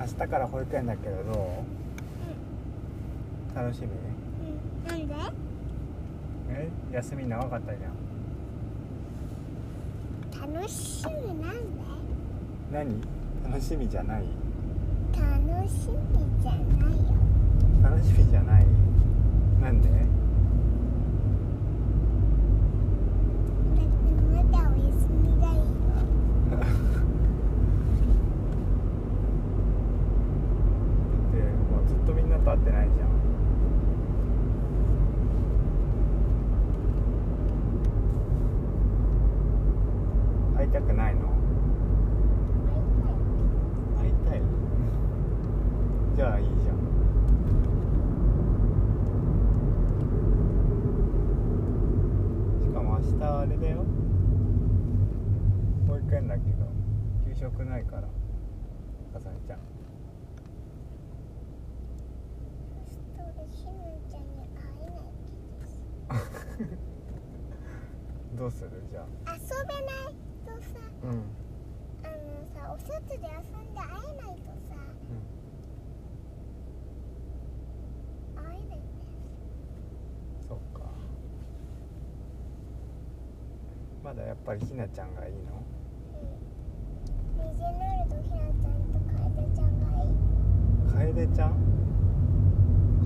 明日から保育園だけどどう楽しみ？うん。なんで？え？休み長かったじゃん。楽しみなんで？何？楽しみじゃない？楽しみじゃないよ。楽しみじゃない？なんでだってまだお休みだよでもうずっとみんなと会ってないじゃん。会いたくないの？会いたい。じゃあいいじゃん。しかも明日あれだよ。保育園だけど。給食ないから。かさみちゃんそしたらひなちゃんに会えないどうする？じゃあ。遊べないとさうん。あのさお外で遊んで会えないとさ会えないんだよ。そっか。まだやっぱりひなちゃんがいいの？うん。水なるとひなちゃんと楓ちゃんがいい。楓ちゃん？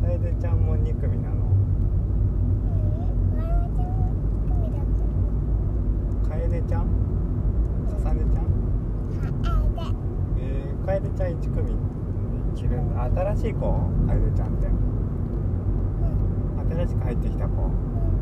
楓ちゃんも2組なのうんわらわちゃんは組だった楓ちゃんささねちゃんはえー、楓ちゃん1組に着るんだ新しい子楓ちゃんってうん。新しく入ってきた子。うん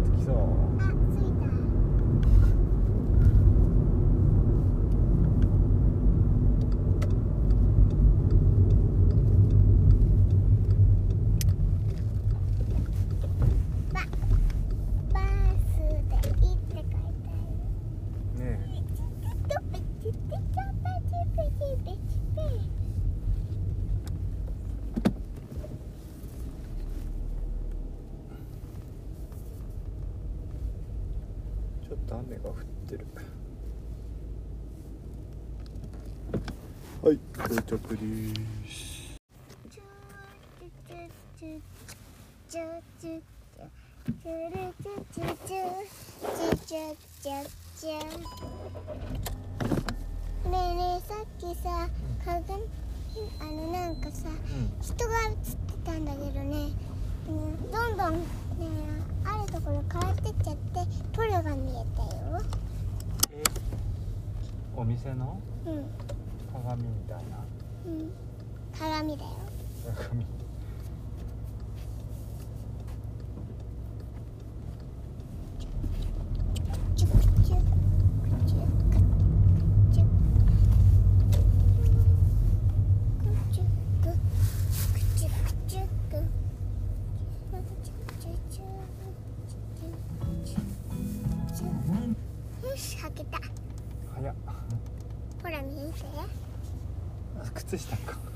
ってきそうあ着いたババスで行って帰りたいねとペチペチャパチペチペチペえちょっと雨が降ってる。はい到着です。ねえねえさっきさ鏡あのなんかさうん人が映ってたんだけどね、うん、どんどんねあるところ変わってっちゃってお店の？鏡みたいな。うん。鏡だよ。鏡。早っ。ほら見て。靴下か。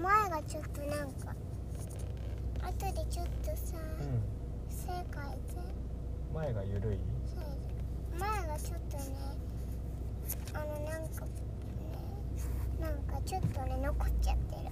前がちょっとなんか後でちょっとさ、うん、世界全前が緩い？前がちょっとねあのなんかねなんかちょっとね残っちゃってる。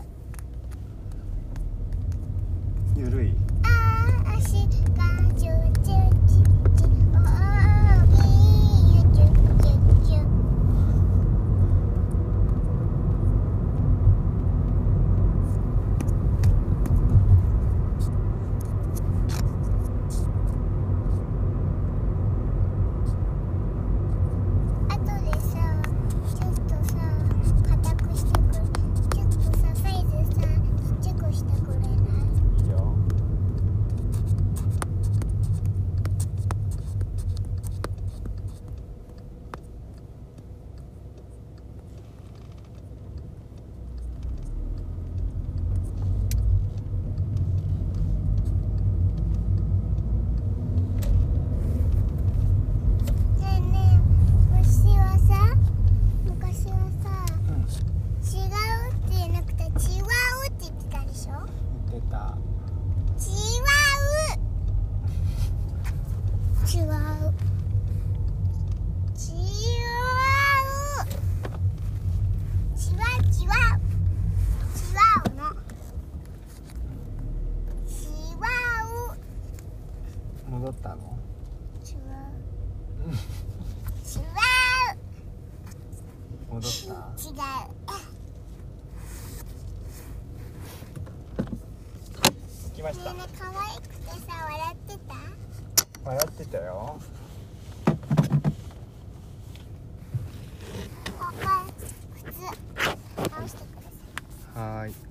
きました。ねえ可愛くてさ笑ってた？笑ってたよ。はい。